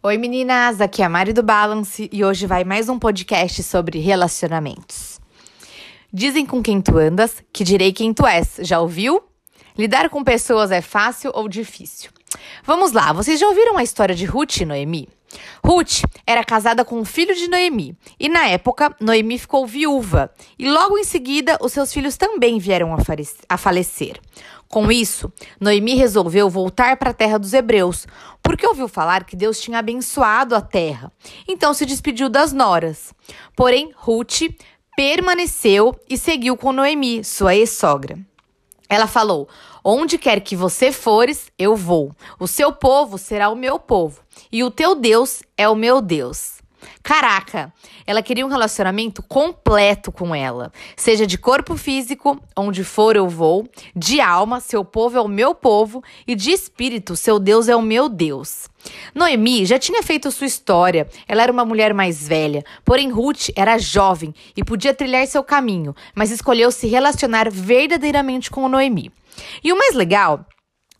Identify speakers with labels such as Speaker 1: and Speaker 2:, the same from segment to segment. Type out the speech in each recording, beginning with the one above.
Speaker 1: Oi meninas, aqui é a Mari do Balance e hoje vai mais um podcast sobre relacionamentos. Dizem com quem tu andas, que direi quem tu és, já ouviu? Lidar com pessoas é fácil ou difícil? Vamos lá, vocês já ouviram a história de Ruth e Noemi? Ruth era casada com o filho de Noemi e, na época, Noemi ficou viúva e logo em seguida os seus filhos também vieram a falecer. Com isso, Noemi resolveu voltar para a terra dos hebreus, porque ouviu falar que Deus tinha abençoado a terra. Então se despediu das noras. Porém, Ruth permaneceu e seguiu com Noemi, sua ex-sogra. Ela falou: Onde quer que você fores, eu vou. O seu povo será o meu povo, e o teu Deus é o meu Deus. Caraca, ela queria um relacionamento completo com ela, seja de corpo físico, onde for eu vou, de alma, seu povo é o meu povo, e de espírito, seu Deus é o meu Deus. Noemi já tinha feito sua história, ela era uma mulher mais velha, porém Ruth era jovem e podia trilhar seu caminho, mas escolheu se relacionar verdadeiramente com Noemi. E o mais legal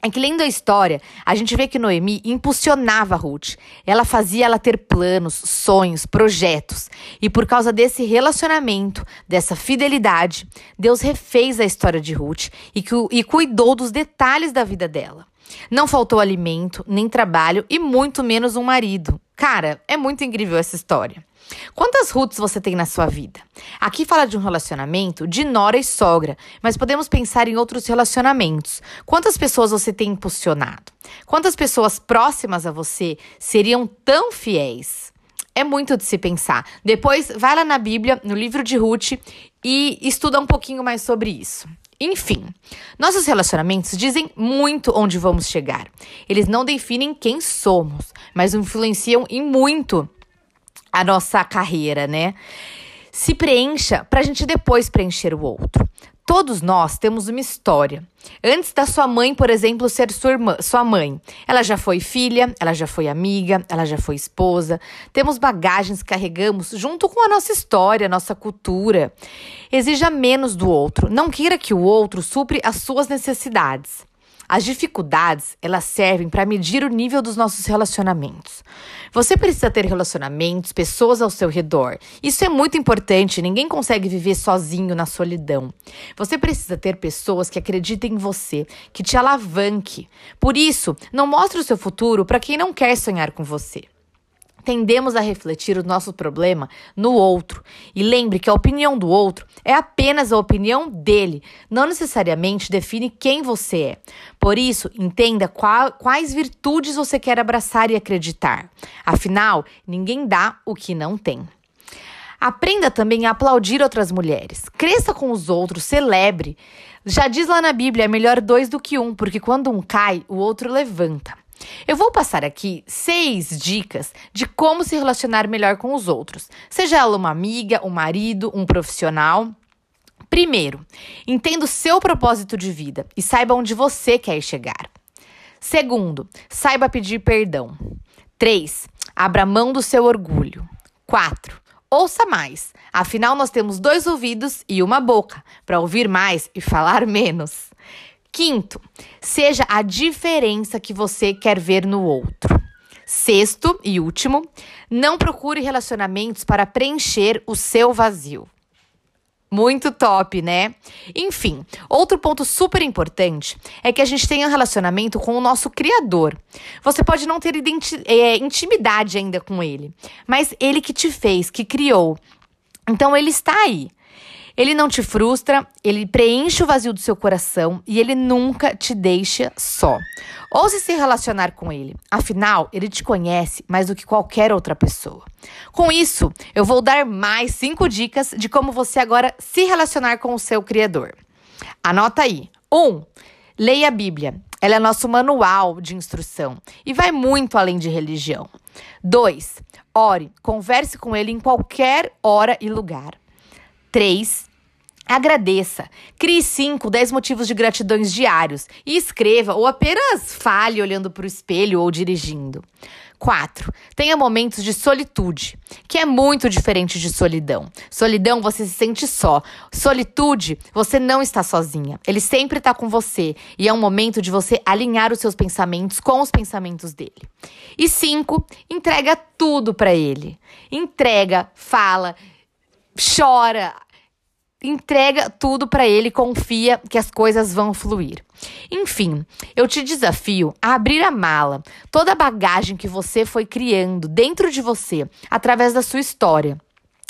Speaker 1: é que lendo a história, a gente vê que Noemi impulsionava Ruth. Ela fazia ela ter planos, sonhos, projetos. E por causa desse relacionamento, dessa fidelidade, Deus refez a história de Ruth e, e cuidou dos detalhes da vida dela. Não faltou alimento, nem trabalho e muito menos um marido. Cara, é muito incrível essa história. Quantas Ruths você tem na sua vida? Aqui fala de um relacionamento de nora e sogra, mas podemos pensar em outros relacionamentos. Quantas pessoas você tem impulsionado? Quantas pessoas próximas a você seriam tão fiéis? É muito de se pensar. Depois, vai lá na Bíblia, no livro de Ruth, e estuda um pouquinho mais sobre isso. Enfim, nossos relacionamentos dizem muito onde vamos chegar. Eles não definem quem somos, mas influenciam em muito a nossa carreira, né? Se preencha para a gente depois preencher o outro. Todos nós temos uma história. Antes da sua mãe, por exemplo, ser sua, irmã, sua mãe, ela já foi filha, ela já foi amiga, ela já foi esposa. Temos bagagens que carregamos junto com a nossa história, a nossa cultura. Exija menos do outro. Não queira que o outro supre as suas necessidades. As dificuldades, elas servem para medir o nível dos nossos relacionamentos. Você precisa ter relacionamentos, pessoas ao seu redor. Isso é muito importante, ninguém consegue viver sozinho na solidão. Você precisa ter pessoas que acreditem em você, que te alavanque. Por isso, não mostre o seu futuro para quem não quer sonhar com você tendemos a refletir o nosso problema no outro. E lembre que a opinião do outro é apenas a opinião dele, não necessariamente define quem você é. Por isso, entenda qual, quais virtudes você quer abraçar e acreditar. Afinal, ninguém dá o que não tem. Aprenda também a aplaudir outras mulheres. Cresça com os outros, celebre. Já diz lá na Bíblia: é melhor dois do que um, porque quando um cai, o outro levanta. Eu vou passar aqui seis dicas de como se relacionar melhor com os outros, seja ela uma amiga, um marido, um profissional. Primeiro, entenda o seu propósito de vida e saiba onde você quer chegar. Segundo, saiba pedir perdão. 3. Abra mão do seu orgulho. 4. Ouça mais. Afinal, nós temos dois ouvidos e uma boca para ouvir mais e falar menos. Quinto, seja a diferença que você quer ver no outro. Sexto e último, não procure relacionamentos para preencher o seu vazio. Muito top, né? Enfim, outro ponto super importante é que a gente tenha um relacionamento com o nosso Criador. Você pode não ter é, intimidade ainda com ele, mas ele que te fez, que criou. Então ele está aí. Ele não te frustra, ele preenche o vazio do seu coração e ele nunca te deixa só. Ouse se relacionar com ele. Afinal, ele te conhece mais do que qualquer outra pessoa. Com isso, eu vou dar mais cinco dicas de como você agora se relacionar com o seu Criador. Anota aí. 1. Um, leia a Bíblia. Ela é nosso manual de instrução e vai muito além de religião. 2. Ore, converse com ele em qualquer hora e lugar. 3. Agradeça. Crie 5, 10 motivos de gratidões diários e escreva ou apenas fale olhando para o espelho ou dirigindo. 4. Tenha momentos de solitude, que é muito diferente de solidão. Solidão, você se sente só. Solitude, você não está sozinha. Ele sempre está com você. E é um momento de você alinhar os seus pensamentos com os pensamentos dele. E 5. Entrega tudo para ele. Entrega, fala, chora, entrega tudo para ele, confia que as coisas vão fluir. Enfim, eu te desafio a abrir a mala, toda a bagagem que você foi criando dentro de você através da sua história.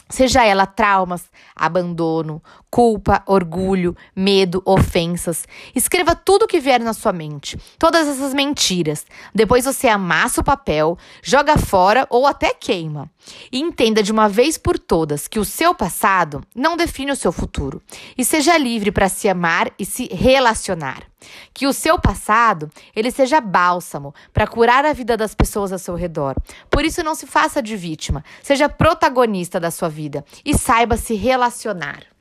Speaker 1: Seja ela traumas, abandono, culpa, orgulho, medo, ofensas. Escreva tudo o que vier na sua mente, todas essas mentiras. Depois você amassa o papel, joga fora ou até queima. E entenda de uma vez por todas que o seu passado não define o seu futuro. E seja livre para se amar e se relacionar. Que o seu passado, ele seja bálsamo para curar a vida das pessoas ao seu redor. Por isso não se faça de vítima, seja protagonista da sua vida e saiba se relacionar.